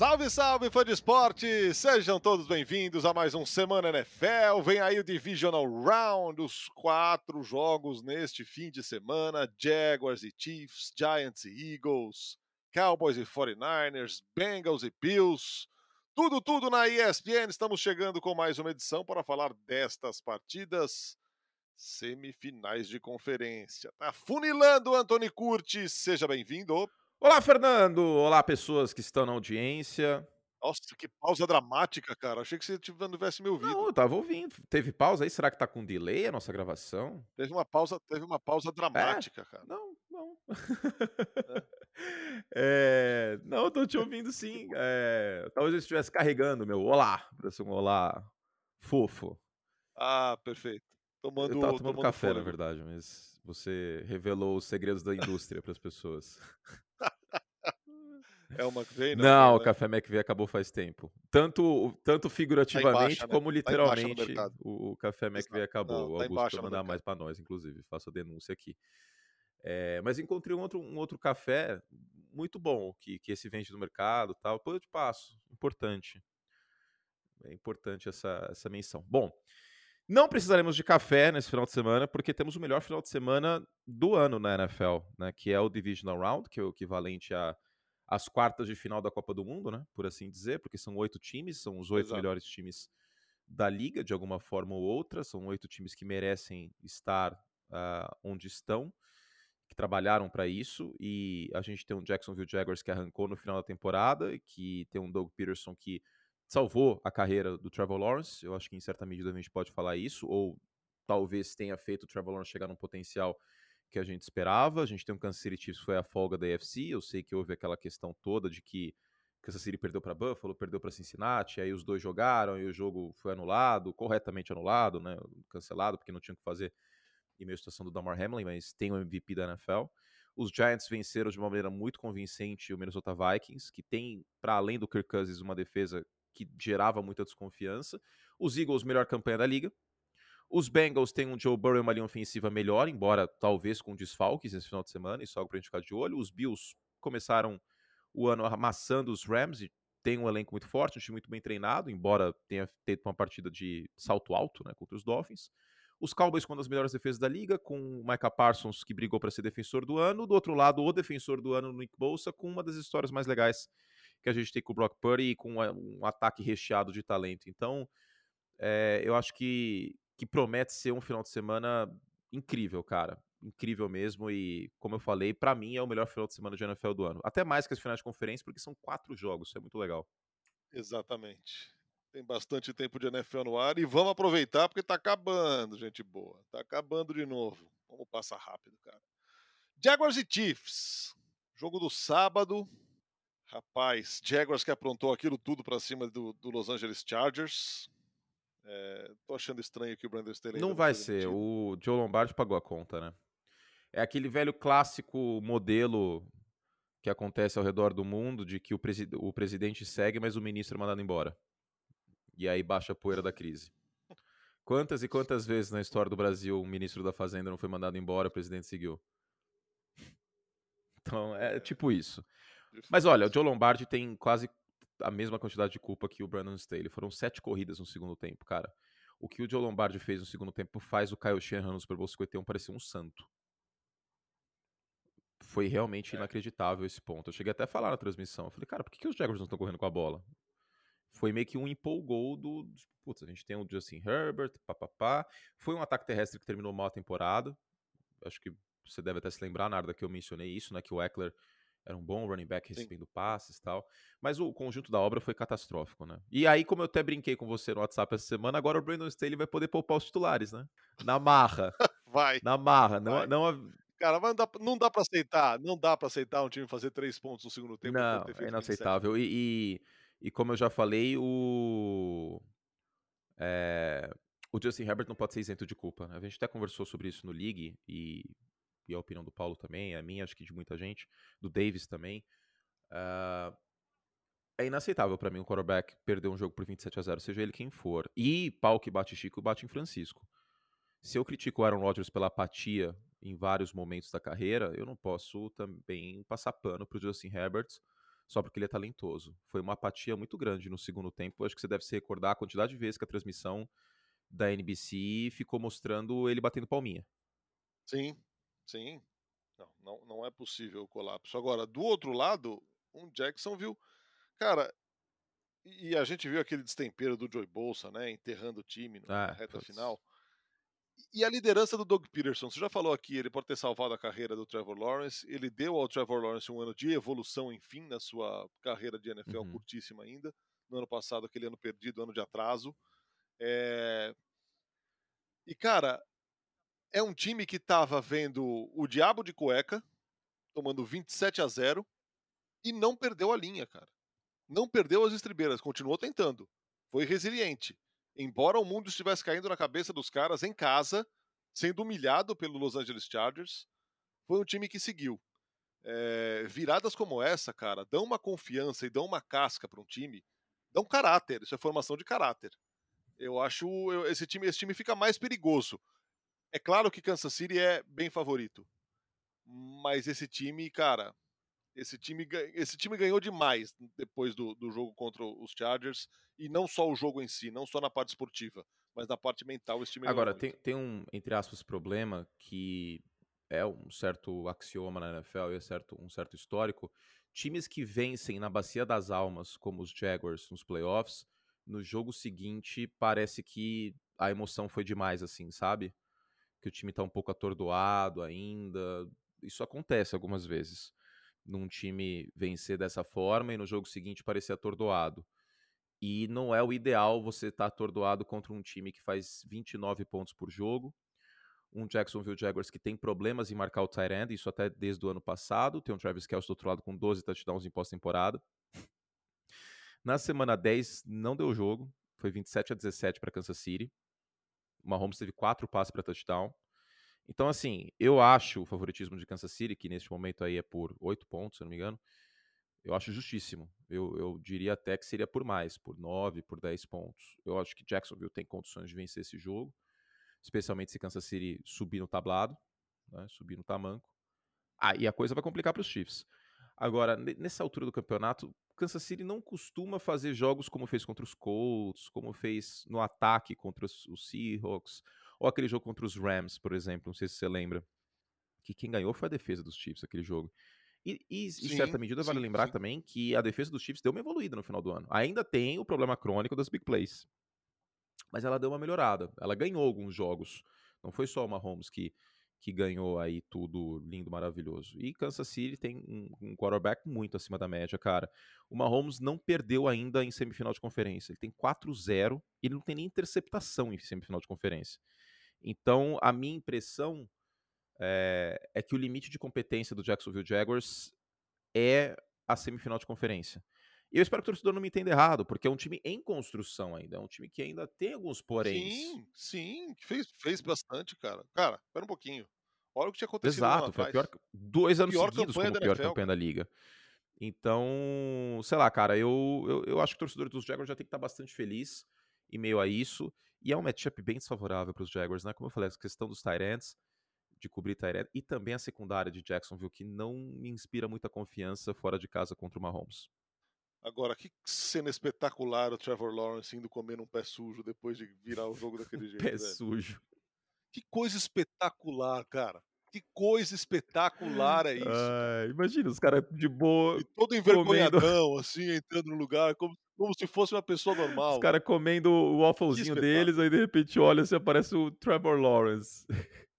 Salve, salve, fã de esporte! Sejam todos bem-vindos a mais um Semana NFL. Vem aí o Divisional Round, os quatro jogos neste fim de semana: Jaguars e Chiefs, Giants e Eagles, Cowboys e 49ers, Bengals e Bills. Tudo, tudo na ESPN. Estamos chegando com mais uma edição para falar destas partidas semifinais de conferência. Tá funilando Anthony Curtis. Seja bem-vindo. Olá, Fernando! Olá, pessoas que estão na audiência. Nossa, que pausa dramática, cara. Achei que você não tivesse me ouvido. Não, eu tava ouvindo. Teve pausa aí? Será que tá com delay a nossa gravação? Teve uma pausa, teve uma pausa dramática, é? cara. Não, não. É. é... Não, eu tô te ouvindo sim. É... Talvez eu estivesse carregando meu olá, para ser um olá fofo. Ah, perfeito. Tomando, eu tava tomando, tomando café, fôlego. na verdade, mas você revelou os segredos da indústria para as pessoas. É o McVeigh? Não, não o Café McVeigh acabou faz tempo. Tanto, tanto figurativamente tá embaixo, né? como literalmente tá o, o, Café McVeigh acabou. Não, tá o Augusto vai mandar mais para nós, inclusive. Faço a denúncia aqui. É, mas encontrei um outro, um outro café muito bom que, que esse vende no mercado tal. Depois eu te passo. Importante. É importante essa, essa menção. Bom, não precisaremos de café nesse final de semana, porque temos o melhor final de semana do ano na NFL, né? Que é o Divisional Round, que é o equivalente a as quartas de final da Copa do Mundo, né? Por assim dizer, porque são oito times, são os oito melhores times da liga, de alguma forma ou outra. São oito times que merecem estar uh, onde estão, que trabalharam para isso. E a gente tem um Jacksonville Jaguars que arrancou no final da temporada, que tem um Doug Peterson que salvou a carreira do Trevor Lawrence. Eu acho que em certa medida a gente pode falar isso, ou talvez tenha feito o Trevor Lawrence chegar num potencial que a gente esperava. A gente tem um Kansas City Chiefs foi a folga da AFC. Eu sei que houve aquela questão toda de que Kansas City perdeu para Buffalo, perdeu para Cincinnati, aí os dois jogaram e o jogo foi anulado, corretamente anulado, né, cancelado porque não tinha o que fazer em meio à situação do Damar Hamlin, mas tem o MVP da NFL. Os Giants venceram de uma maneira muito convincente o Minnesota Vikings, que tem, para além do Kirk Cousins, uma defesa que gerava muita desconfiança. Os Eagles, melhor campanha da liga, os Bengals têm um Joe Burrow e uma linha ofensiva melhor, embora talvez com desfalques esse final de semana, isso é algo para a gente ficar de olho. Os Bills começaram o ano amassando os Rams e tem um elenco muito forte, um time muito bem treinado, embora tenha feito uma partida de salto alto né, contra os Dolphins. Os Cowboys com uma das melhores defesas da liga, com o Micah Parsons, que brigou para ser defensor do ano. Do outro lado, o defensor do ano, Nick Bolsa, com uma das histórias mais legais que a gente tem com o Brock Purdy e com um ataque recheado de talento. Então, é, eu acho que que promete ser um final de semana incrível, cara. Incrível mesmo. E, como eu falei, para mim é o melhor final de semana de NFL do ano. Até mais que as finais de conferência, porque são quatro jogos. Isso é muito legal. Exatamente. Tem bastante tempo de NFL no ar e vamos aproveitar porque tá acabando, gente boa. Tá acabando de novo. Vamos passar rápido, cara. Jaguars e Chiefs. Jogo do sábado. Rapaz, Jaguars que aprontou aquilo tudo para cima do, do Los Angeles Chargers. É, tô achando estranho que o Brandon Staley. Não vai ser. O Joe Lombardi pagou a conta, né? É aquele velho clássico modelo que acontece ao redor do mundo de que o, presi o presidente segue, mas o ministro é mandado embora. E aí baixa a poeira da crise. Quantas e quantas vezes na história do Brasil o ministro da Fazenda não foi mandado embora, o presidente seguiu? Então é, é tipo isso. Mas olha, o Joe Lombardi tem quase a mesma quantidade de culpa que o Brandon Staley. Foram sete corridas no segundo tempo, cara. O que o Joe Lombardi fez no segundo tempo faz o Kyle Shanahan no Super Bowl 51 parecer um santo. Foi realmente é. inacreditável esse ponto. Eu cheguei até a falar na transmissão. Eu falei, cara, por que, que os Jaguars não estão correndo com a bola? Foi meio que um empolgou do. Putz, a gente tem o Justin Herbert, papapá. Foi um ataque terrestre que terminou mal a temporada. Acho que você deve até se lembrar, Narda, que eu mencionei isso, né? Que o Eckler era um bom running back recebendo Sim. passes e tal. Mas o conjunto da obra foi catastrófico, né? E aí, como eu até brinquei com você no WhatsApp essa semana, agora o Brandon Staley vai poder poupar os titulares, né? Na marra. vai. Na marra. Não, vai. não, Cara, mas não dá, não dá pra aceitar. Não dá pra aceitar um time fazer três pontos no segundo tempo. Não, é inaceitável. E, e, e, como eu já falei, o. É, o Justin Herbert não pode ser isento de culpa. Né? A gente até conversou sobre isso no League e e a opinião do Paulo também, a minha, acho que de muita gente, do Davis também. Uh, é inaceitável para mim um quarterback perder um jogo por 27 a 0, seja ele quem for. E pau que bate Chico, bate em Francisco. Se eu critico o Aaron Rodgers pela apatia em vários momentos da carreira, eu não posso também passar pano pro Justin Herbert só porque ele é talentoso. Foi uma apatia muito grande no segundo tempo. Acho que você deve se recordar a quantidade de vezes que a transmissão da NBC ficou mostrando ele batendo palminha. Sim, sim. Não, não, não é possível o colapso. Agora, do outro lado, um Jackson viu. Cara, e a gente viu aquele destempero do Joey Bolsa, né? Enterrando o time na ah, reta putz. final. E a liderança do Doug Peterson, você já falou aqui, ele pode ter salvado a carreira do Trevor Lawrence, ele deu ao Trevor Lawrence um ano de evolução, enfim, na sua carreira de NFL uhum. curtíssima ainda. No ano passado, aquele ano perdido, ano de atraso. É... E, cara, é um time que estava vendo o diabo de cueca, tomando 27 a 0 e não perdeu a linha, cara. Não perdeu as estribeiras, continuou tentando. Foi resiliente. Embora o mundo estivesse caindo na cabeça dos caras em casa, sendo humilhado pelo Los Angeles Chargers, foi um time que seguiu. É, viradas como essa, cara, dão uma confiança e dão uma casca para um time, dão caráter. Isso é formação de caráter. Eu acho eu, esse time esse time fica mais perigoso. É claro que Kansas City é bem favorito, mas esse time, cara, esse time, esse time ganhou demais depois do, do jogo contra os Chargers, e não só o jogo em si, não só na parte esportiva, mas na parte mental esse time Agora, tem, tem um, entre aspas, problema que é um certo axioma na NFL e é certo, um certo histórico. Times que vencem na bacia das almas, como os Jaguars nos playoffs, no jogo seguinte parece que a emoção foi demais, assim, sabe? Que o time tá um pouco atordoado ainda. Isso acontece algumas vezes num time vencer dessa forma e no jogo seguinte parecer atordoado. E não é o ideal você estar tá atordoado contra um time que faz 29 pontos por jogo, um Jacksonville Jaguars que tem problemas em marcar o tight end, isso até desde o ano passado, tem um Travis Kelce do outro lado com 12 touchdowns em pós-temporada. Na semana 10 não deu jogo, foi 27 a 17 para Kansas City. Mahomes teve quatro passes para touchdown. Então, assim, eu acho o favoritismo de Kansas City, que neste momento aí é por 8 pontos, se eu não me engano, eu acho justíssimo. Eu, eu diria até que seria por mais, por 9, por 10 pontos. Eu acho que Jacksonville tem condições de vencer esse jogo, especialmente se Kansas City subir no tablado, né, subir no tamanco. Aí ah, a coisa vai complicar para os Chiefs. Agora, nessa altura do campeonato, Kansas City não costuma fazer jogos como fez contra os Colts, como fez no ataque contra os, os Seahawks, ou aquele jogo contra os Rams, por exemplo, não sei se você lembra, que quem ganhou foi a defesa dos Chiefs, aquele jogo. E, e em certa medida vale sim, lembrar sim. também que a defesa dos Chiefs deu uma evoluída no final do ano. Ainda tem o problema crônico das big plays. Mas ela deu uma melhorada. Ela ganhou alguns jogos. Não foi só o Mahomes que, que ganhou aí tudo lindo, maravilhoso. E Kansas City tem um, um quarterback muito acima da média, cara. O Mahomes não perdeu ainda em semifinal de conferência. Ele tem 4-0 e ele não tem nem interceptação em semifinal de conferência. Então, a minha impressão é, é que o limite de competência do Jacksonville Jaguars é a semifinal de conferência. E eu espero que o torcedor não me entenda errado, porque é um time em construção ainda, é um time que ainda tem alguns porém. Sim, sim, fez, fez bastante, cara. Cara, espera um pouquinho. Olha o que tinha acontecido. Exato, foi pior, dois anos pior seguidos como pior NFL, campanha da liga. Então, sei lá, cara, eu, eu, eu acho que o torcedor dos Jaguars já tem que estar bastante feliz em meio a isso. E é um matchup bem desfavorável para os Jaguars, né? Como eu falei, a questão dos Tyrants, de cobrir Tyrant, e também a secundária de Jacksonville, que não me inspira muita confiança fora de casa contra o Mahomes. Agora, que cena espetacular o Trevor Lawrence indo comer um pé sujo depois de virar o jogo daquele jeito. pé velho. sujo. Que coisa espetacular, cara. Que coisa espetacular é isso. Ah, imagina os caras de boa. E todo envergonhadão, comendo... assim, entrando no lugar, como como se fosse uma pessoa normal. Os caras comendo o wafflezinho deles, aí de repente olha se aparece o Trevor Lawrence.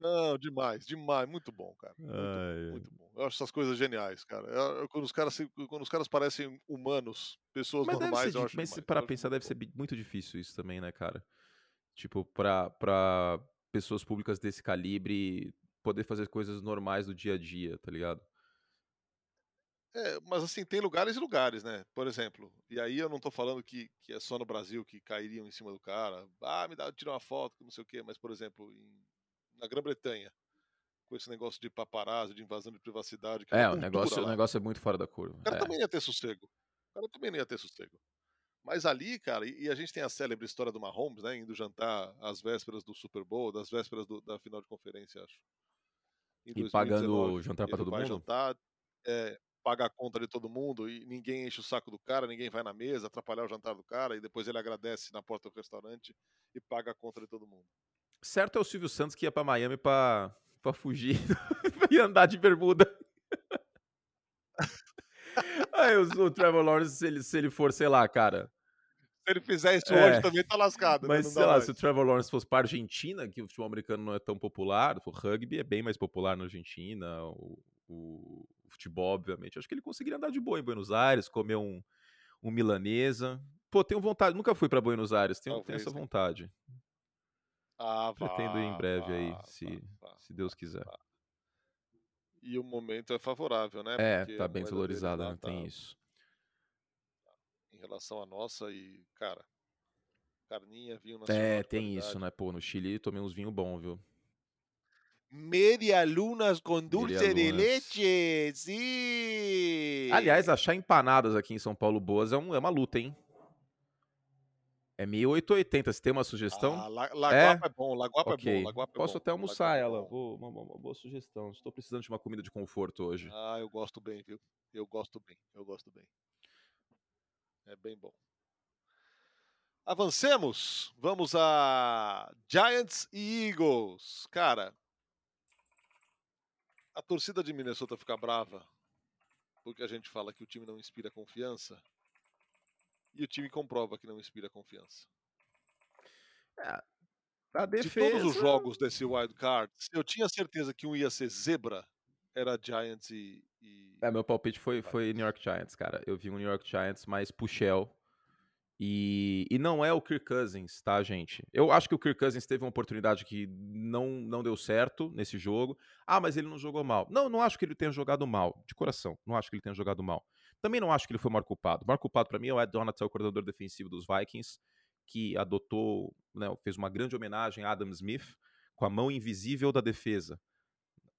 Não, demais, demais, muito bom, cara. Muito, Ai, bom, muito bom. Eu acho essas coisas geniais, cara. Eu, quando, os caras, quando os caras parecem humanos, pessoas mas normais, eu acho Mas para pensar, deve ser muito difícil isso também, né, cara? Tipo, pra, pra pessoas públicas desse calibre poder fazer coisas normais do dia a dia, tá ligado? É, mas assim, tem lugares e lugares, né? Por exemplo, e aí eu não tô falando que, que é só no Brasil que cairiam em cima do cara. Ah, me dá, tirar uma foto, não sei o quê, mas por exemplo, em, na Grã-Bretanha, com esse negócio de paparazzi, de invasão de privacidade. é, o negócio, o negócio é muito fora da curva. O cara é. também ia ter sossego. O cara também não ia ter sossego. Mas ali, cara, e, e a gente tem a célebre história do Mahomes, né? Indo jantar às vésperas do Super Bowl, das vésperas do, da final de conferência, acho. e pagando jantar para todo mundo? Jantar, é, paga a conta de todo mundo e ninguém enche o saco do cara, ninguém vai na mesa atrapalhar o jantar do cara e depois ele agradece na porta do restaurante e paga a conta de todo mundo. Certo é o Silvio Santos que ia para Miami para fugir e andar de bermuda. Aí o, Trevor Lawrence, se ele, se ele for, sei lá, cara, se ele fizer isso é, hoje também tá lascado. Né? Mas né? sei lá, mais. se o Trevor Lawrence fosse para Argentina, que o futebol americano não é tão popular, o rugby é bem mais popular na Argentina, o, o, o futebol, obviamente, acho que ele conseguiria andar de boa em Buenos Aires, comer um, um milanesa. Pô, tenho vontade, nunca fui para Buenos Aires, tenho, tenho essa vontade. Ah, Pretendo ir em breve vá, aí, se, vá, se Deus quiser. E o momento é favorável, né? É, Porque tá bem valorizado, né? Tá... Tem isso relação à nossa e, cara, carninha, vinho nacional. É, tem isso, né? Pô, no Chile tomei uns vinhos bons, viu? Media lunas com dulce de leite, sim! Aliás, achar empanadas aqui em São Paulo boas é, um, é uma luta, hein? É 1880, você tem uma sugestão? Ah, Laguapa é? é bom, Laguapa okay. é bom. Laguapa é Posso bom. até almoçar é ela, Vou, uma, uma, boa sugestão. Estou precisando de uma comida de conforto hoje. Ah, eu gosto bem, viu? Eu gosto bem, eu gosto bem. É bem bom. Avancemos. Vamos a Giants e Eagles. Cara, a torcida de Minnesota fica brava porque a gente fala que o time não inspira confiança e o time comprova que não inspira confiança. É, a defesa... De todos os jogos desse wild card, eu tinha certeza que um ia ser zebra, era Giants e, e... É, meu palpite foi, foi New York Giants, cara. Eu vi um New York Giants mais puxel. E, e não é o Kirk Cousins, tá, gente? Eu acho que o Kirk Cousins teve uma oportunidade que não, não deu certo nesse jogo. Ah, mas ele não jogou mal. Não, não acho que ele tenha jogado mal, de coração. Não acho que ele tenha jogado mal. Também não acho que ele foi o maior culpado. O maior culpado para mim é o Ed Donatel, o coordenador defensivo dos Vikings, que adotou, né, fez uma grande homenagem a Adam Smith com a mão invisível da defesa.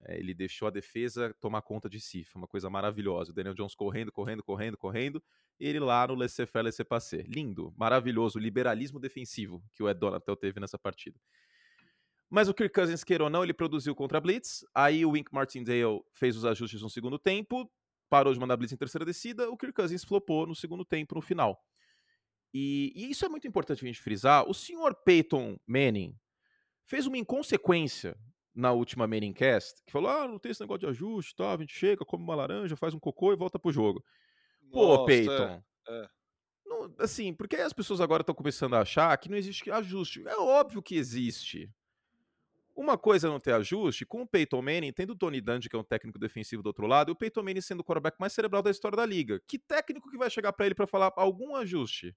É, ele deixou a defesa tomar conta de si. Foi uma coisa maravilhosa. O Daniel Jones correndo, correndo, correndo, correndo. Ele lá no laissez-faire, laissez-passer. Lindo, maravilhoso. Liberalismo defensivo que o Ed Donatel teve nessa partida. Mas o Kirk Cousins, queira ou não, ele produziu contra a Blitz. Aí o Wink Martindale fez os ajustes no segundo tempo. Parou de mandar Blitz em terceira descida. O Kirk Cousins flopou no segundo tempo, no final. E, e isso é muito importante a gente frisar. O senhor Peyton Manning fez uma inconsequência na última Cast, que falou: ah, não tem esse negócio de ajuste, tá? A gente chega, come uma laranja, faz um cocô e volta pro jogo. Pô, Nossa, Peyton. É, é. Não, assim, porque as pessoas agora estão começando a achar que não existe ajuste. É óbvio que existe. Uma coisa é não ter ajuste, com o Peyton Manning, tendo o Tony Dungy, que é um técnico defensivo do outro lado, e o Peyton Manning sendo o quarterback mais cerebral da história da liga. Que técnico que vai chegar para ele para falar algum ajuste?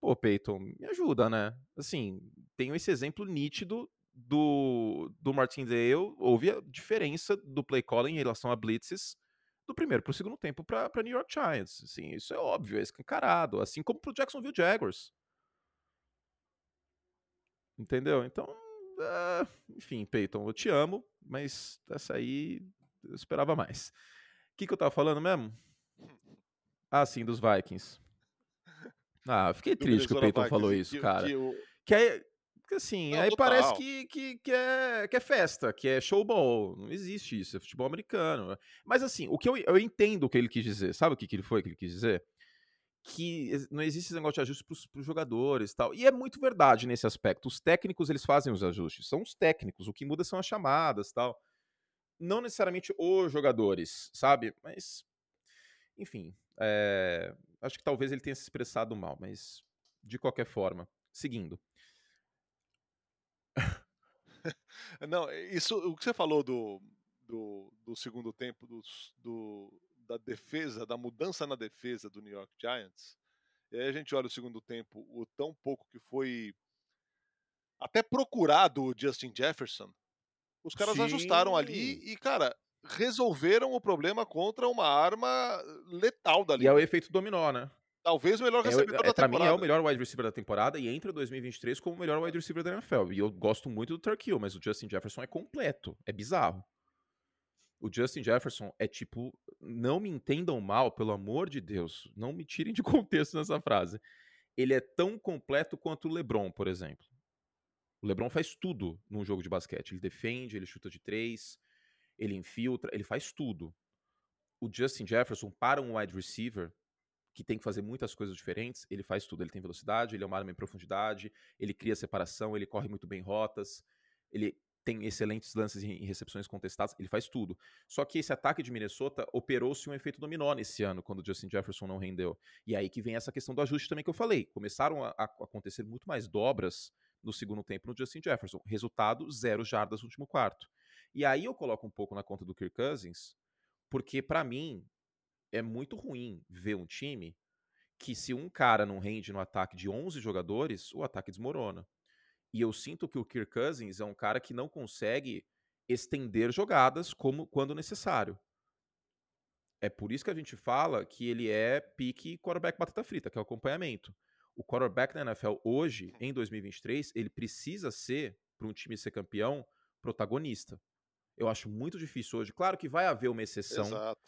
Pô, Peyton, me ajuda, né? Assim, tenho esse exemplo nítido do, do Martindale, houve a diferença do play calling em relação a blitzes do primeiro para o segundo tempo para New York Giants. Assim, isso é óbvio, é escancarado, assim como para o Jacksonville Jaguars. Entendeu? Então, uh, enfim, Peyton, eu te amo, mas essa aí eu esperava mais. O que, que eu tava falando mesmo? Ah, sim, dos Vikings. Ah, fiquei triste que o Peyton falou isso, que, cara. Que, o... que aí, porque assim, não, aí total. parece que, que, que, é, que é festa, que é showball. Não existe isso, é futebol americano. Mas assim, o que eu, eu entendo o que ele quis dizer. Sabe o que, que ele foi que ele quis dizer? Que não existe esse negócio de ajuste para os jogadores tal. E é muito verdade nesse aspecto. Os técnicos, eles fazem os ajustes. São os técnicos. O que muda são as chamadas tal. Não necessariamente os jogadores, sabe? Mas, enfim. É... Acho que talvez ele tenha se expressado mal, mas de qualquer forma. Seguindo. Não, isso, o que você falou do, do, do segundo tempo, do, do, da defesa, da mudança na defesa do New York Giants, e aí a gente olha o segundo tempo, o tão pouco que foi até procurado o Justin Jefferson, os caras Sim. ajustaram ali e, cara, resolveram o problema contra uma arma letal da liga. E é o efeito dominó, né? Talvez o melhor recebedor é, é, da temporada. Pra mim é o melhor wide receiver da temporada e entra 2023 como o melhor wide receiver da NFL. E eu gosto muito do Turkill, mas o Justin Jefferson é completo. É bizarro. O Justin Jefferson é tipo, não me entendam mal, pelo amor de Deus, não me tirem de contexto nessa frase. Ele é tão completo quanto o LeBron, por exemplo. O LeBron faz tudo num jogo de basquete. Ele defende, ele chuta de três, ele infiltra, ele faz tudo. o Justin Jefferson, para um wide receiver, que tem que fazer muitas coisas diferentes, ele faz tudo. Ele tem velocidade, ele é uma arma em profundidade, ele cria separação, ele corre muito bem rotas, ele tem excelentes lances em recepções contestadas, ele faz tudo. Só que esse ataque de Minnesota operou-se um efeito dominó nesse ano, quando o Justin Jefferson não rendeu. E aí que vem essa questão do ajuste também que eu falei. Começaram a, a acontecer muito mais dobras no segundo tempo no Justin Jefferson. Resultado, zero jardas no último quarto. E aí eu coloco um pouco na conta do Kirk Cousins, porque para mim é muito ruim ver um time que se um cara não rende no ataque de 11 jogadores, o ataque desmorona. E eu sinto que o Kirk Cousins é um cara que não consegue estender jogadas como quando necessário. É por isso que a gente fala que ele é pique quarterback batata frita, que é o acompanhamento. O quarterback na NFL hoje, em 2023, ele precisa ser, para um time ser campeão, protagonista. Eu acho muito difícil hoje. Claro que vai haver uma exceção Exato.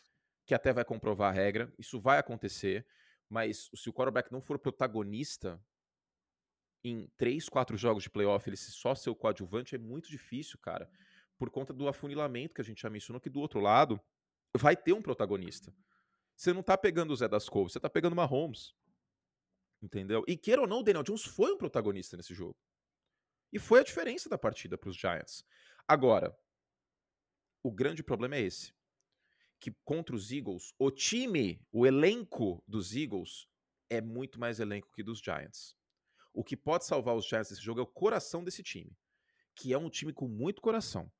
que até vai comprovar a regra, isso vai acontecer, mas se o quarterback não for protagonista, em três, quatro jogos de playoff ele só ser o coadjuvante é muito difícil, cara. Por conta do afunilamento que a gente já mencionou, que do outro lado vai ter um protagonista. Você não tá pegando o Zé das Couves, você tá pegando uma Holmes. Entendeu? E queira ou não, o Daniel Jones foi um protagonista nesse jogo. E foi a diferença da partida para os Giants. Agora, o grande problema é esse. Que contra os Eagles, o time, o elenco dos Eagles é muito mais elenco que dos Giants. O que pode salvar os Giants nesse jogo é o coração desse time, que é um time com muito coração.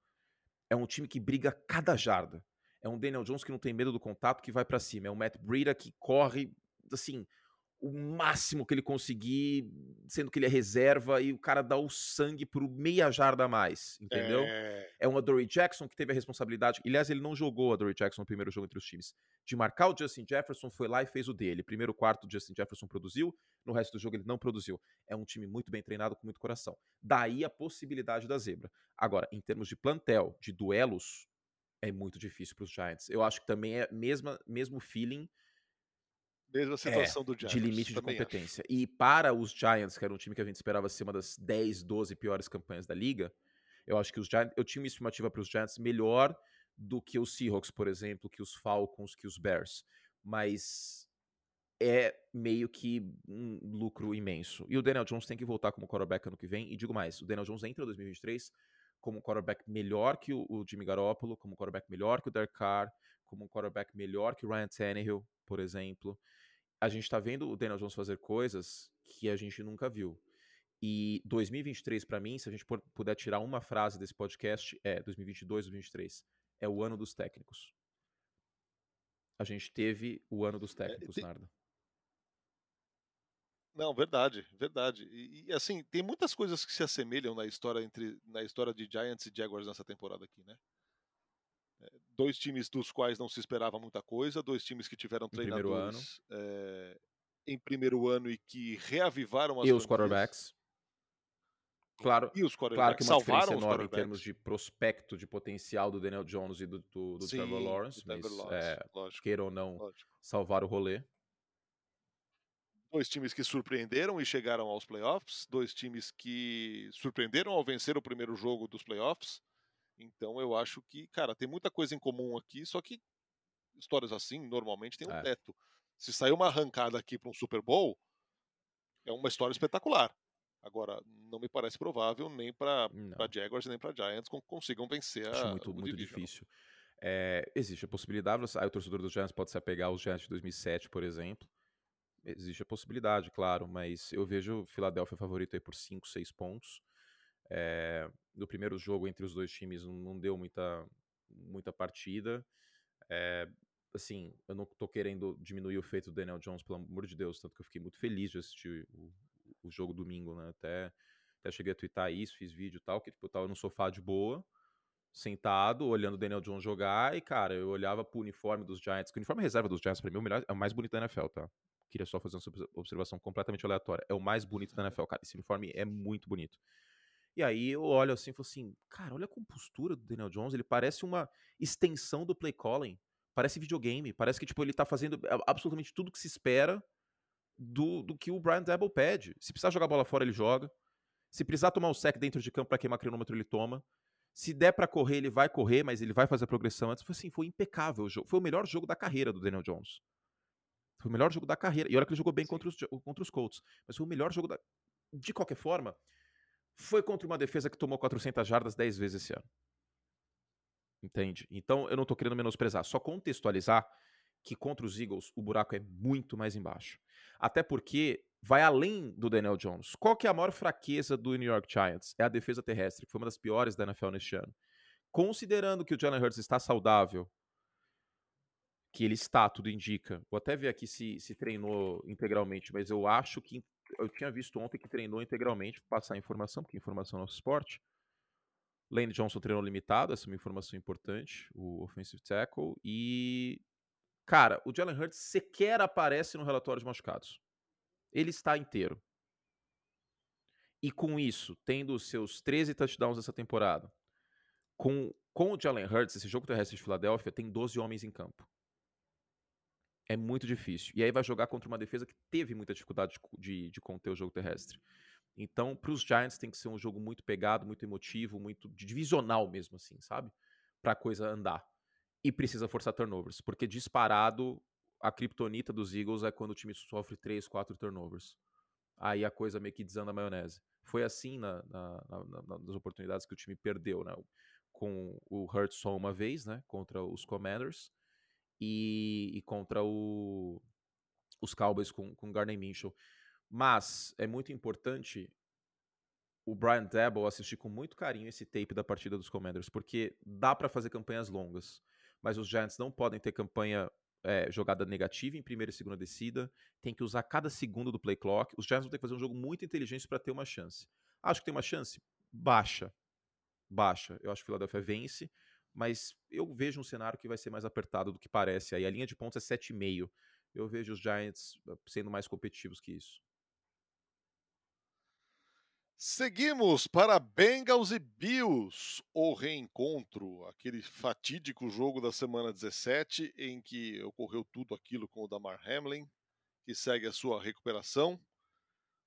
É um time que briga cada jarda. É um Daniel Jones que não tem medo do contato, que vai para cima. É um Matt Breida que corre, assim, o máximo que ele conseguir, sendo que ele é reserva e o cara dá o sangue por meia jarda a mais, entendeu? É, é um Adoree Jackson que teve a responsabilidade. Aliás, ele não jogou o Adoree Jackson no primeiro jogo entre os times. De marcar o Justin Jefferson, foi lá e fez o dele. Primeiro quarto, o Justin Jefferson produziu, no resto do jogo ele não produziu. É um time muito bem treinado, com muito coração. Daí a possibilidade da zebra. Agora, em termos de plantel, de duelos, é muito difícil para os Giants. Eu acho que também é mesma, mesmo feeling Mesma situação é, do Giants. De limite de competência. Acho. E para os Giants, que era um time que a gente esperava ser uma das 10, 12 piores campanhas da liga, eu acho que os Giants. Eu tinha uma estimativa para os Giants melhor do que os Seahawks, por exemplo, que os Falcons, que os Bears. Mas é meio que um lucro imenso. E o Daniel Jones tem que voltar como quarterback ano que vem. E digo mais, o Daniel Jones entra em 2023 como um quarterback melhor que o, o Jimmy Garoppolo, como um quarterback melhor que o Derek Carr, como um quarterback melhor que o Ryan Tannehill, por exemplo a gente está vendo o Daniel Jones fazer coisas que a gente nunca viu. E 2023, para mim, se a gente puder tirar uma frase desse podcast, é 2022, 2023. É o ano dos técnicos. A gente teve o ano dos é, técnicos, é, tem... Narda. Não, verdade, verdade. E, e, assim, tem muitas coisas que se assemelham na história entre na história de Giants e Jaguars nessa temporada aqui, né? Dois times dos quais não se esperava muita coisa, dois times que tiveram treinadores primeiro é, em primeiro ano e que reavivaram as E os quarterbacks. Claro, e os claro que uma diferença enorme em termos de prospecto, de potencial do Daniel Jones e do, do, do Sim, Trevor Lawrence, mas Lawrence, é, queira ou não lógico. salvar o rolê. Dois times que surpreenderam e chegaram aos playoffs, dois times que surpreenderam ao vencer o primeiro jogo dos playoffs, então eu acho que, cara, tem muita coisa em comum aqui, só que histórias assim normalmente tem um é. teto. Se sair uma arrancada aqui para um Super Bowl, é uma história espetacular. Agora, não me parece provável nem para Jaguars nem para Giants consigam vencer Acho a, muito, muito difícil. É, existe a possibilidade, aí o torcedor dos Giants pode se apegar aos Giants de 2007, por exemplo. Existe a possibilidade, claro, mas eu vejo o Philadelphia favorito aí por 5, 6 pontos. É, no primeiro jogo entre os dois times não, deu muita, muita partida. É, assim, eu não tô querendo diminuir o feito do Daniel Jones, pelo amor de Deus, tanto que eu fiquei muito feliz de assistir o, o jogo domingo, né? Até, até cheguei a twittar isso, fiz vídeo e tal, que tipo, eu tava no sofá de boa, sentado, olhando o Daniel Jones jogar, e, cara, eu olhava pro uniforme dos Giants, que o uniforme reserva dos Giants, pra mim, é o, melhor, é o mais bonito da NFL, tá? Queria só fazer uma observação completamente aleatória. É o mais bonito da NFL, cara. Esse uniforme é muito bonito. E aí eu olho assim e falo assim, cara, olha a compostura do Daniel Jones, ele parece uma extensão do play calling. Parece videogame, parece que tipo, ele tá fazendo absolutamente tudo que se espera do, do que o Brian Dabble pede. Se precisar jogar bola fora, ele joga. Se precisar tomar o sec dentro de campo para queimar cronômetro, ele toma. Se der para correr, ele vai correr, mas ele vai fazer a progressão antes. Foi assim, foi impecável o jogo. Foi o melhor jogo da carreira do Daniel Jones. Foi o melhor jogo da carreira. E olha que ele jogou bem contra os, contra os Colts. Mas foi o melhor jogo da. De qualquer forma, foi contra uma defesa que tomou 400 jardas 10 vezes esse ano. Entende? Então eu não tô querendo menosprezar. Só contextualizar que contra os Eagles o buraco é muito mais embaixo. Até porque vai além do Daniel Jones. Qual que é a maior fraqueza do New York Giants? É a defesa terrestre, que foi uma das piores da NFL neste ano. Considerando que o Jalen Hurts está saudável, que ele está, tudo indica. Vou até ver aqui se, se treinou integralmente, mas eu acho que eu tinha visto ontem que treinou integralmente, passar a informação, porque informação é nosso esporte. Lane Johnson treinou limitado, essa é uma informação importante, o offensive tackle. E, cara, o Jalen Hurts sequer aparece no relatório de machucados. Ele está inteiro. E com isso, tendo os seus 13 touchdowns essa temporada, com, com o Jalen Hurts, esse jogo terrestre de Filadélfia tem 12 homens em campo. É muito difícil. E aí vai jogar contra uma defesa que teve muita dificuldade de, de, conter o jogo terrestre. Então, para os Giants tem que ser um jogo muito pegado, muito emotivo, muito divisional mesmo, assim, sabe? Para a coisa andar. E precisa forçar turnovers, porque disparado a criptonita dos Eagles é quando o time sofre 3, 4 turnovers. Aí a coisa meio que desanda a maionese. Foi assim na, na, na, nas oportunidades que o time perdeu, né? Com o Hurts só uma vez, né? Contra os Commanders e, e contra o, os Cowboys com, com Gardner Minshew. Mas é muito importante o Brian Dabble assistir com muito carinho esse tape da partida dos Commanders, porque dá para fazer campanhas longas, mas os Giants não podem ter campanha é, jogada negativa em primeira e segunda descida, tem que usar cada segundo do play clock. Os Giants vão ter que fazer um jogo muito inteligente para ter uma chance. Acho que tem uma chance baixa, baixa. Eu acho que o Philadelphia vence, mas eu vejo um cenário que vai ser mais apertado do que parece. Aí a linha de pontos é 7,5. Eu vejo os Giants ah, sendo mais competitivos que isso. Seguimos para Bengals e Bills, o reencontro, aquele fatídico jogo da semana 17 em que ocorreu tudo aquilo com o Damar Hamlin, que segue a sua recuperação.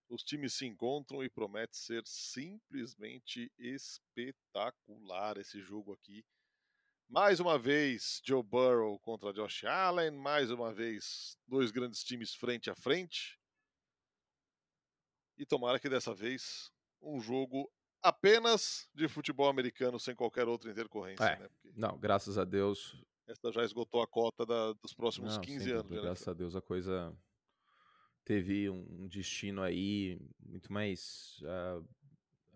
Os times se encontram e promete ser simplesmente espetacular esse jogo aqui. Mais uma vez, Joe Burrow contra Josh Allen. Mais uma vez, dois grandes times frente a frente. E tomara que dessa vez um jogo apenas de futebol americano, sem qualquer outra intercorrência. É, né? Não, graças a Deus. Esta já esgotou a cota da, dos próximos não, 15 anos. Dúvida, graças a Deus a coisa teve um destino aí muito mais. Uh,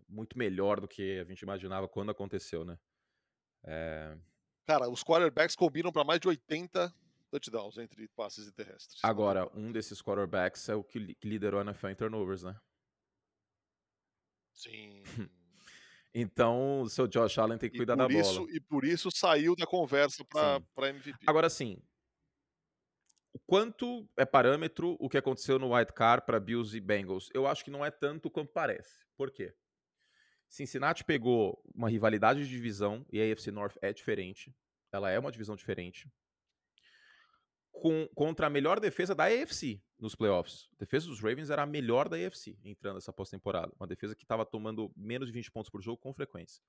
muito melhor do que a gente imaginava quando aconteceu, né? É, Cara, os quarterbacks combinam para mais de 80 touchdowns entre passes e terrestres. Agora, um desses quarterbacks é o que, liderou a NFL em turnovers, né? Sim. então, o seu Josh Allen tem que cuidar da isso, bola. E por isso saiu da conversa para MVP. Agora sim, o quanto é parâmetro o que aconteceu no White Card para Bills e Bengals? Eu acho que não é tanto quanto parece. Por quê? Cincinnati pegou uma rivalidade de divisão e a AFC North é diferente. Ela é uma divisão diferente. Com, contra a melhor defesa da AFC nos playoffs. A defesa dos Ravens era a melhor da AFC entrando essa pós-temporada. Uma defesa que estava tomando menos de 20 pontos por jogo com frequência.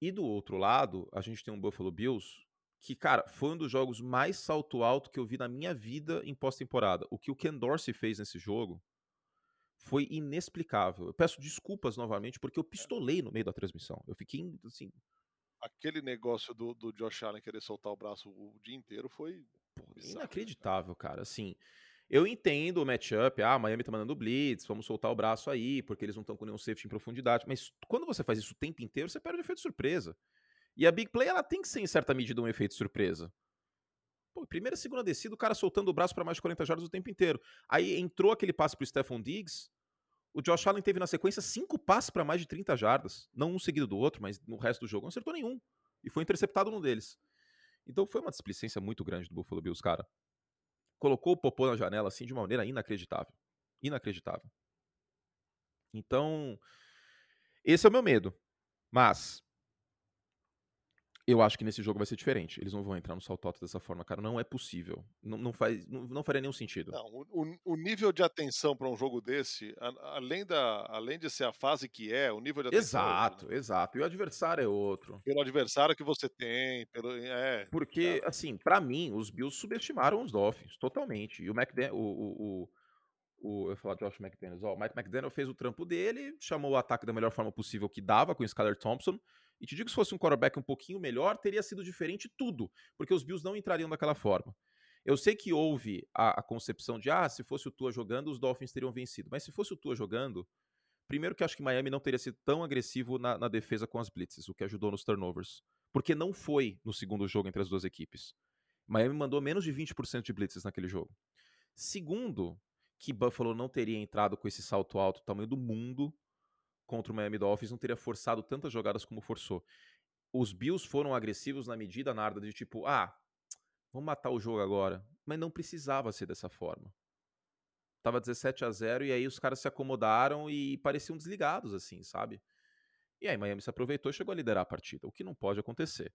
E do outro lado, a gente tem um Buffalo Bills que, cara, foi um dos jogos mais salto alto que eu vi na minha vida em pós-temporada. O que o Ken Dorsey fez nesse jogo foi inexplicável. Eu peço desculpas novamente porque eu é. pistolei no meio da transmissão. Eu fiquei assim. Aquele negócio do, do Josh Allen querer soltar o braço o dia inteiro foi Pô, bizarro, né, inacreditável, cara. Assim, eu entendo o matchup, ah, Miami tá mandando blitz, vamos soltar o braço aí, porque eles não estão com nenhum safety em profundidade. Mas quando você faz isso o tempo inteiro, você perde o efeito surpresa. E a big play, ela tem que ser, em certa medida, um efeito surpresa. Pô, primeira e segunda descida, o cara soltando o braço para mais de 40 jardas o tempo inteiro. Aí entrou aquele passe pro Stephon Diggs, o Josh Allen teve na sequência cinco passes para mais de 30 jardas. Não um seguido do outro, mas no resto do jogo não acertou nenhum. E foi interceptado num deles. Então foi uma displicência muito grande do Buffalo Bills, cara. Colocou o Popô na janela assim de uma maneira inacreditável. Inacreditável. Então, esse é o meu medo. Mas Eu acho que nesse jogo vai ser diferente. Eles não vão entrar no salto alto dessa forma, cara. Não é possível. Não, não faz, não, não, faria nenhum sentido. Não, o, o nível de atenção para um jogo desse, a, além, da, além de ser a fase que é, o nível de atenção. Exato, é outro, né? exato. E o adversário é outro. Pelo adversário que você tem, pelo. É, Porque, assim, para mim, os Bills subestimaram os Dolphins totalmente. E o McDaniel. O, o, o, eu ia falar Josh McDaniels. Ó, o Mike McDaniel fez o trampo dele, chamou o ataque da melhor forma possível que dava com o Skyler Thompson e te digo que se fosse um quarterback um pouquinho melhor, teria sido diferente tudo, porque os Bills não entrariam daquela forma. Eu sei que houve a, a, concepção de, ah, se fosse o Tua jogando, os Dolphins teriam vencido. Mas se fosse o Tua jogando, primeiro que acho que Miami não teria sido tão agressivo na, na defesa com as blitzes, o que ajudou nos turnovers. Porque não foi no segundo jogo entre as duas equipes. Miami mandou menos de 20% de blitzes naquele jogo. Segundo, que Buffalo não teria entrado com esse salto alto, tamanho do mundo, contra o Miami Dolphins não teria forçado tantas jogadas como forçou. Os Bills foram agressivos na medida, Narda, de tipo, ah, vamos matar o jogo agora. Mas não precisava ser dessa forma. Tava 17 a 0 e aí os caras se acomodaram e pareciam desligados, assim, sabe? E aí Miami se aproveitou e chegou a liderar a partida, o que não pode acontecer.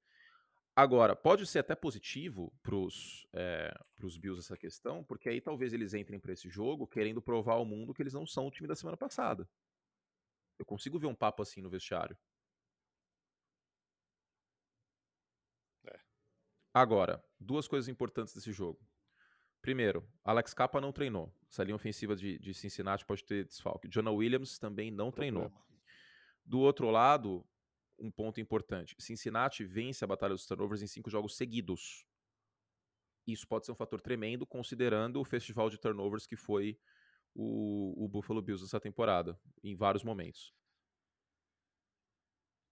Agora, pode ser até positivo para os é, Bills essa questão, porque aí talvez eles entrem para esse jogo querendo provar ao mundo que eles não são o time da semana passada. Eu consigo ver um papo assim no vestiário. É. Agora, duas coisas importantes desse jogo. Primeiro, Alex Capa não treinou. Essa linha ofensiva de, de Cincinnati pode ter desfalque. Jonah Williams também não treinou. Do outro lado, um ponto importante. Cincinnati vence a batalha dos turnovers em cinco jogos seguidos. Isso pode ser um fator tremendo, considerando o festival de turnovers que foi o, o Buffalo Bills essa temporada, em vários momentos.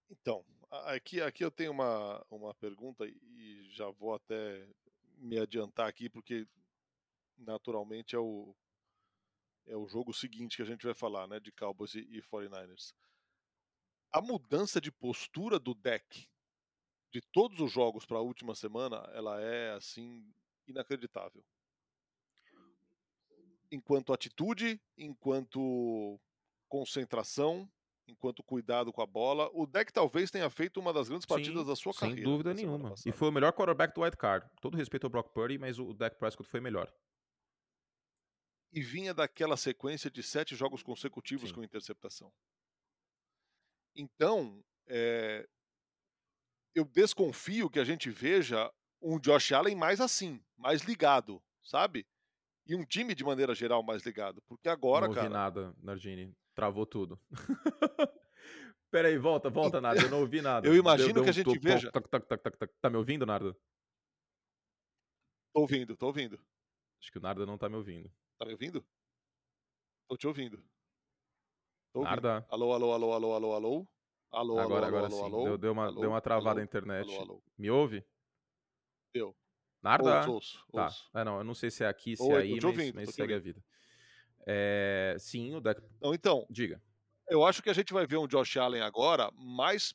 Então, aqui, aqui eu tenho uma, uma pergunta e já vou até me adiantar aqui, porque naturalmente é o, é o jogo seguinte que a gente vai falar, né, de Cowboys e, e 49ers. A mudança de postura do deck de todos os jogos para a última semana, ela é assim inacreditável enquanto atitude, enquanto concentração, enquanto cuidado com a bola. O deck talvez tenha feito uma das grandes partidas Sim, da sua sem carreira. Sem dúvida nenhuma. E foi o melhor quarterback do White Card. Todo respeito ao Brock Purdy, mas o deck Prescott foi melhor. E vinha daquela sequência de sete jogos consecutivos Sim. com interceptação. Então, é... eu desconfio que a gente veja um Josh Allen mais assim, mais ligado, sabe? E um time de maneira geral mais ligado. Porque agora, não cara. Não ouvi nada, Nardini. Travou tudo. Peraí, volta, volta, Nardo. Eu não ouvi nada. Eu imagino deu, deu que a gente veja. Tá me ouvindo, Nardo? Tô ouvindo, tô ouvindo. Acho que o Nardo não tá me ouvindo. Tá me ouvindo? Tô te ouvindo. Tô ouvindo. Narda. Alô, alô, alô, alô, alô, alô. Alô, agora, alô, agora alô, sim. alô, deu, deu, uma, alô, deu uma travada alô, a internet. Me ouve? Deu. Narda? Ouço, ouço, tá. ouço. É, não, eu não sei se é aqui, se é aí, mas, ouvindo, mas segue a vida. É, sim, o deck. Não, então. Diga. Eu acho que a gente vai ver um Josh Allen agora mais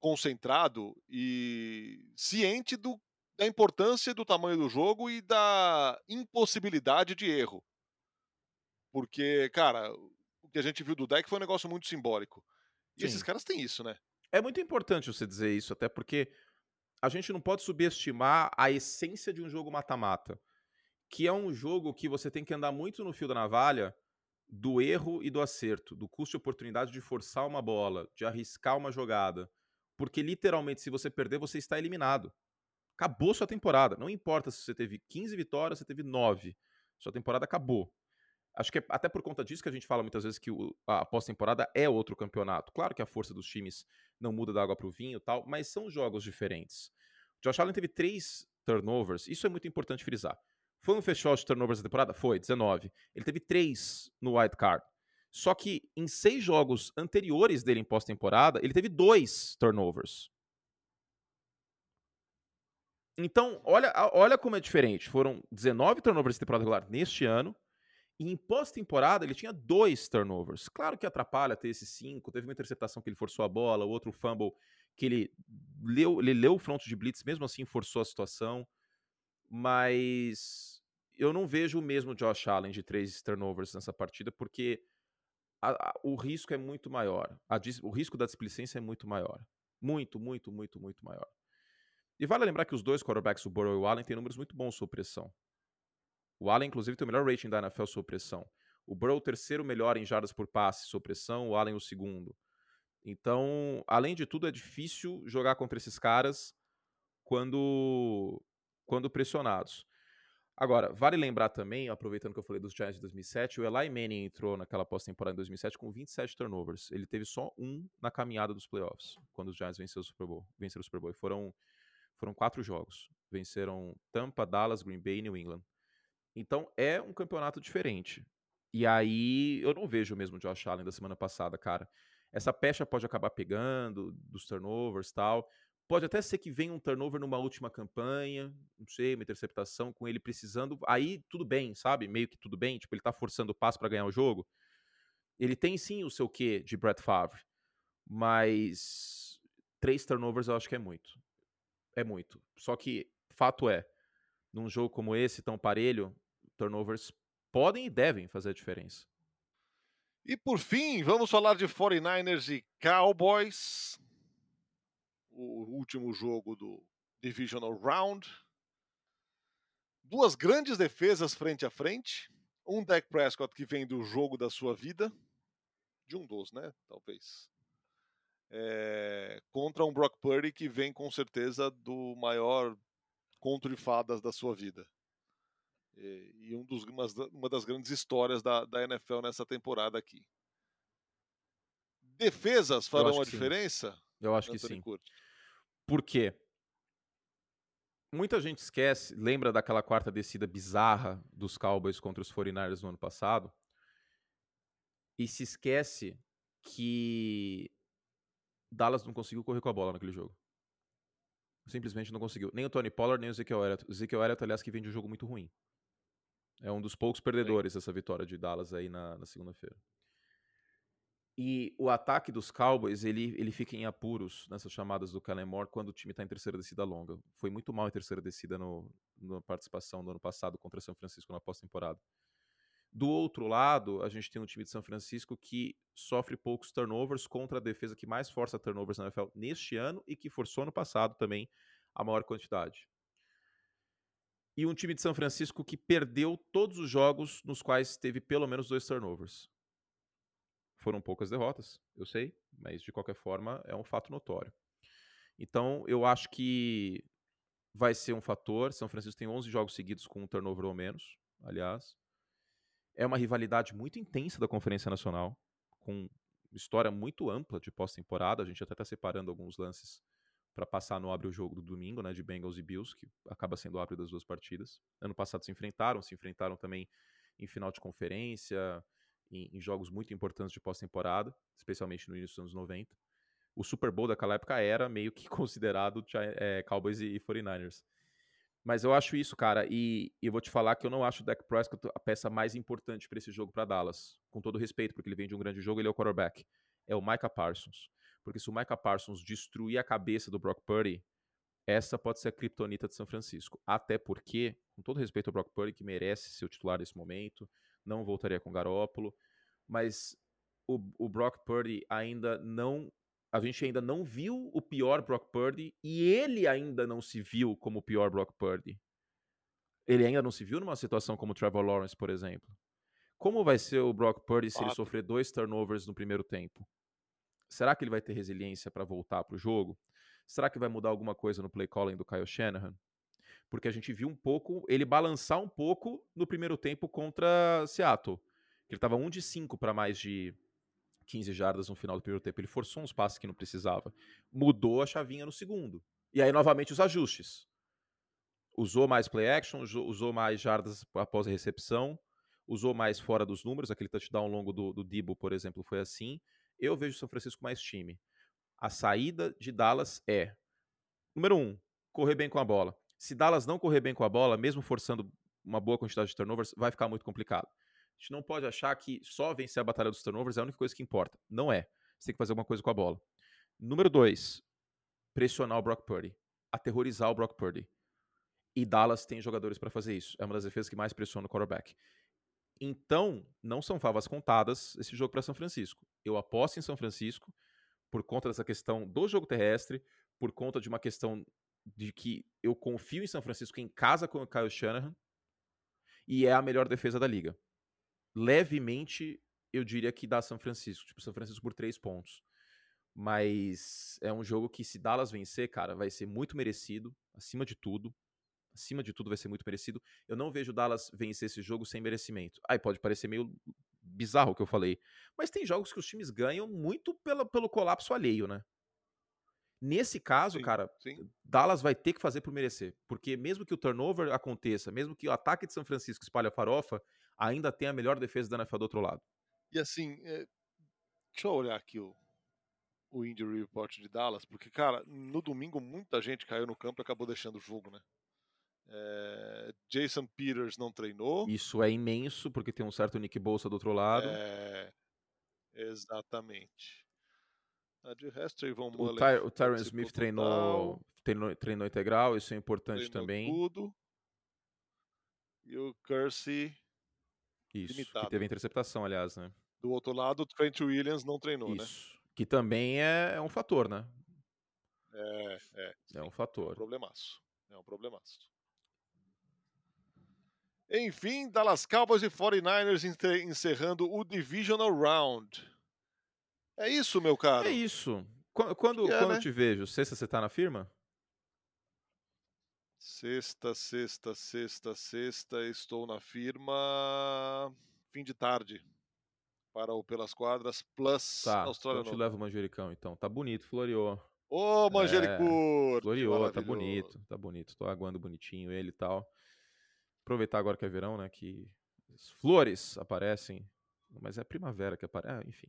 concentrado e ciente do, da importância do tamanho do jogo e da impossibilidade de erro. Porque, cara, o que a gente viu do deck foi um negócio muito simbólico. E Sim. esses caras têm isso, né? É muito importante você dizer isso, até porque a gente não pode subestimar a essência de um jogo mata-mata, que é um jogo que você tem que andar muito no fio da navalha do erro e do acerto, do custo de oportunidade de forçar uma bola, de arriscar uma jogada, porque literalmente se você perder, você está eliminado. Acabou sua temporada. Não importa se você teve 15 vitórias, se teve 9. Sua temporada acabou. Acho que é até por conta disso que a gente fala muitas vezes que o, a pós-temporada é outro campeonato. Claro que a força dos times não muda da água para o vinho tal, mas são jogos diferentes. Josh Allen teve três turnovers, isso é muito importante frisar. Foi um festival de turnovers da temporada? Foi, 19. Ele teve três no wild card. Só que em seis jogos anteriores dele em pós-temporada, ele teve dois turnovers. Então, olha, olha como é diferente. Foram 19 turnovers de temporada regular neste ano e em pós-temporada, ele tinha dois turnovers. Claro que atrapalha ter esses cinco. Teve uma interceptação que ele forçou a bola, o outro fumble que ele leu, ele leu o front de blitz, mesmo assim forçou a situação. Mas eu não vejo o mesmo Josh Allen de três turnovers nessa partida, porque a, a, o risco é muito maior. A, o risco da displicência é muito maior. Muito, muito, muito, muito maior. E vale lembrar que os dois quarterbacks, o Burrow e o Allen, têm números muito bons sob pressão. O Allen, inclusive, tem o melhor rating da NFL sob pressão. O Burrow, terceiro melhor em jardas por passe sob pressão, o Allen, o segundo. Então, além de tudo, é difícil jogar contra esses caras quando, quando pressionados. Agora, vale lembrar também, aproveitando que eu falei dos Giants de 2007, o Eli Manning entrou naquela pós-temporada em 2007 com 27 turnovers. Ele teve só um na caminhada dos playoffs, quando os Giants venceram o Super Bowl. Venceram o Super Bowl. E foram, foram quatro jogos. Venceram Tampa, Dallas, Green Bay e New England. Então, é um campeonato diferente. E aí, eu não vejo o mesmo Josh Allen da semana passada, cara. Essa pecha pode acabar pegando, dos turnovers tal. Pode até ser que venha um turnover numa última campanha, não sei, uma interceptação com ele precisando. Aí tudo bem, sabe? Meio que tudo bem. Tipo, ele tá forçando o passo para ganhar o jogo. Ele tem sim o seu quê de Brett Favre, mas três turnovers eu acho que é muito. É muito. Só que fato é, num jogo como esse, tão parelho, turnovers podem e devem fazer a diferença. E por fim, vamos falar de 49ers e Cowboys o último jogo do Divisional Round. Duas grandes defesas frente a frente. Um Dak Prescott que vem do jogo da sua vida. De um dos, né? Talvez. É, contra um Brock Purdy que vem com certeza do maior conto de fadas da sua vida. E, e um dos, uma, uma, das grandes histórias da, da NFL nessa temporada aqui. Defesas farão a diferença? Sim. Eu acho que sim. Por quê? Muita gente esquece, lembra daquela quarta descida bizarra dos Cowboys contra os 49ers no ano passado? E se esquece que Dallas não conseguiu correr com a bola naquele jogo. Simplesmente não conseguiu. Nem o Tony Pollard, nem o Ezekiel Elliott. O Ezekiel Elliott, aliás, que vem de um jogo muito ruim. É um dos poucos perdedores dessa vitória de Dallas aí na, na segunda-feira. E o ataque dos Cowboys, ele, ele fica em apuros nessas chamadas do Kellen Moore quando o time está em terceira descida longa. Foi muito mal em terceira descida no, na participação do ano passado contra São Francisco na pós-temporada. Do outro lado, a gente tem um time de São Francisco que sofre poucos turnovers contra a defesa que mais força turnovers na NFL neste ano e que forçou no passado também a maior quantidade. E um time de São Francisco que perdeu todos os jogos nos quais teve pelo menos dois turnovers. Foram poucas derrotas, eu sei, mas de qualquer forma é um fato notório. Então, eu acho que vai ser um fator. São Francisco tem 11 jogos seguidos com um turnover ou menos, aliás. É uma rivalidade muito intensa da Conferência Nacional, com história muito ampla de pós-temporada. A gente até está separando alguns lances para passar no abre o jogo do domingo, né, de Bengals e Bills, que acaba sendo o abre das duas partidas. Ano passado se enfrentaram, se enfrentaram também em final de conferência, em, em jogos muito importantes de pós-temporada, especialmente no início dos anos 90. O Super Bowl daquela época era meio que considerado é, Cowboys e 49ers. Mas eu acho isso, cara, e, e eu vou te falar que eu não acho o Dak Prescott a peça mais importante para esse jogo para Dallas. Com todo respeito, porque ele vem de um grande jogo, ele é o quarterback. É o Micah Parsons. Porque se o Micah Parsons destruir a cabeça do Brock Purdy, essa pode ser a criptonita de São Francisco. Até porque, com todo respeito ao Brock Purdy, que merece ser o titular nesse momento, não voltaria com Garópolo, mas o, o Brock Purdy ainda não a gente ainda não viu o pior Brock Purdy e ele ainda não se viu como o pior Brock Purdy. Ele ainda não se viu numa situação como o Trevor Lawrence, por exemplo. Como vai ser o Brock Purdy se ele sofrer dois turnovers no primeiro tempo? Será que ele vai ter resiliência para voltar para o jogo? Será que vai mudar alguma coisa no play calling do Kyle Shanahan? porque a gente viu um pouco ele balançar um pouco no primeiro tempo contra Seattle. Ele estava 1 de 5 para mais de 15 jardas no final do primeiro tempo. Ele forçou uns passes que não precisava. Mudou a chavinha no segundo. E aí, novamente, os ajustes. Usou mais play action, usou mais jardas após a recepção, usou mais fora dos números. Aquele touchdown longo do, do Debo, por exemplo, foi assim. Eu vejo o São Francisco mais time. A saída de Dallas é: número um, correr bem com a bola. Se Dallas não correr bem com a bola, mesmo forçando uma boa quantidade de turnovers, vai ficar muito complicado. A gente não pode achar que só vencer a batalha dos turnovers é a única coisa que importa. Não é. Você tem que fazer alguma coisa com a bola. Número dois, pressionar o Brock Purdy. Aterrorizar o Brock Purdy. E Dallas tem jogadores para fazer isso. É uma das defesas que mais pressiona o quarterback. Então, não são favas contadas esse jogo para São Francisco. Eu aposto em São Francisco por conta dessa questão do jogo terrestre, por conta de uma questão de que eu confio em São Francisco em casa com o Kyle Shanahan e é a melhor defesa da liga. Levemente, eu diria que dá São Francisco. Tipo, São Francisco por três pontos. Mas é um jogo que, se Dallas vencer, cara, vai ser muito merecido, acima de tudo. Acima de tudo, vai ser muito merecido. Eu não vejo Dallas vencer esse jogo sem merecimento. Aí pode parecer meio bizarro o que eu falei. Mas tem jogos que os times ganham muito pela, pelo colapso alheio, né? Nesse caso, sim, cara, sim. Dallas vai ter que fazer por merecer. Porque mesmo que o turnover aconteça, mesmo que o ataque de São Francisco espalhe a farofa, ainda tem a melhor defesa da NFL do outro lado. E assim, é... deixa eu olhar aqui o, o injury report de Dallas, porque, cara, no domingo muita gente caiu no campo e acabou deixando o jogo, né? É... Jason Peters não treinou. Isso é imenso, porque tem um certo Nick Bolsa do outro lado. É... Exatamente. Ah, de resto, Trayvon o, Ty o Tyron Smith treinou, treinou, treinou, integral, isso é importante treinou também. Tudo. E o Kersey. Isso, limitado. que teve interceptação, aliás, né? Do outro lado, o Trent Williams não treinou, né? isso. né? Que também é, é, um fator, né? É, é. É um fator. É um problemaço. É um problemaço. Enfim, Dallas Cowboys e 49ers encerrando o Divisional Round. É isso, meu caro. É isso. Quando, quando, é, quando né? eu te vejo? Sexta você tá na firma? Sexta, sexta, sexta, sexta, estou na firma. Fim de tarde. Para o Pelas Quadras Plus tá, Austrália. Então eu te levo o manjericão, então. Tá bonito, floreou. Ô, manjericur! É, floreou, tá bonito, tá bonito. Tô aguando bonitinho ele e tal. Aproveitar agora que é verão, né? Que as flores aparecem. Mas é primavera que aparece. Ah, enfim,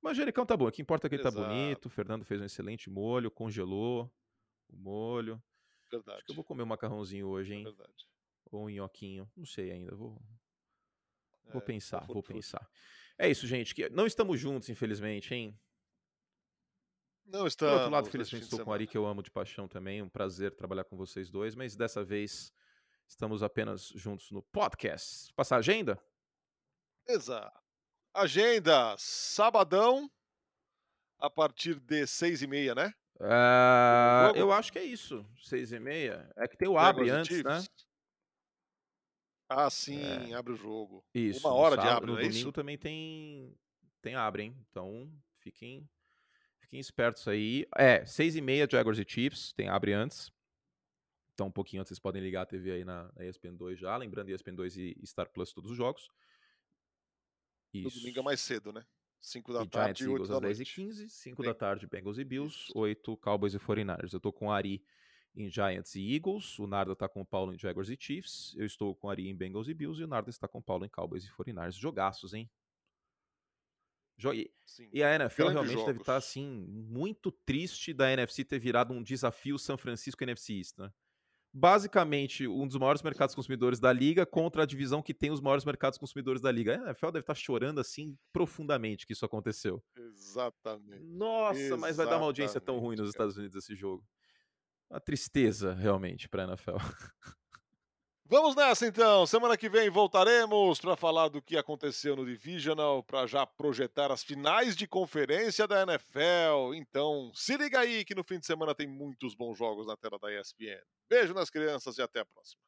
manjericão tá bom. O que importa é que ele tá bonito. O Fernando fez um excelente molho, congelou o molho. Verdade. Acho que eu vou comer um macarrãozinho hoje, hein? Verdade. Ou um nhoquinho. Não sei ainda. Vou, vou é, pensar, vou pensar. É isso, gente. Que não estamos juntos, infelizmente, hein? Não estamos. Do outro lado, felizmente, estou com o Ari, que eu amo de paixão também. Um prazer trabalhar com vocês dois. Mas dessa vez estamos apenas juntos no podcast. Passar a agenda? Exato. Agenda, sabadão, a partir de seis e meia, né? Uh, eu acho que é isso, seis e meia. É que tem o abre antes, né? Ah, sim, é. abre o jogo. Isso. Uma hora sábado, de abre, no é domingo isso? também tem, tem abre, hein? Então, fiquem, fiquem espertos aí. É, seis e meia, Jaguars e Chiefs, tem abre antes. Então, um pouquinho antes, vocês podem ligar a TV aí na, na ESPN 2 já. Lembrando, ESPN 2 e Star Plus todos os jogos. Isso. No domingo é mais cedo, né? 5 da e tarde Giants, e 8 às 10 e 15 5 da tarde Bengals e Bills, 8 Cowboys e 49ers. Eu tô com o Ari em Giants e Eagles, o Narda tá com o Paulo em Jaguars e Chiefs, eu estou com o Ari em Bengals e Bills e o Narda está com o Paulo em Cowboys e 49ers. Jogaços, hein? Jo e, e a NFL realmente jogos. deve estar tá, assim muito triste da NFC ter virado um desafio São Francisco NFC East, né? Basicamente um dos maiores mercados consumidores da liga contra a divisão que tem os maiores mercados consumidores da liga. A NFL deve estar chorando assim profundamente que isso aconteceu. Exatamente. Nossa, Exatamente, mas vai dar uma audiência tão ruim nos Estados Unidos esse jogo. Uma tristeza realmente para a NFL. Vamos nessa então. Semana que vem voltaremos para falar do que aconteceu no Divisional, para já projetar as finais de conferência da NFL. Então, se liga aí que no fim de semana tem muitos bons jogos na tela da ESPN. Beijo nas crianças e até a próxima.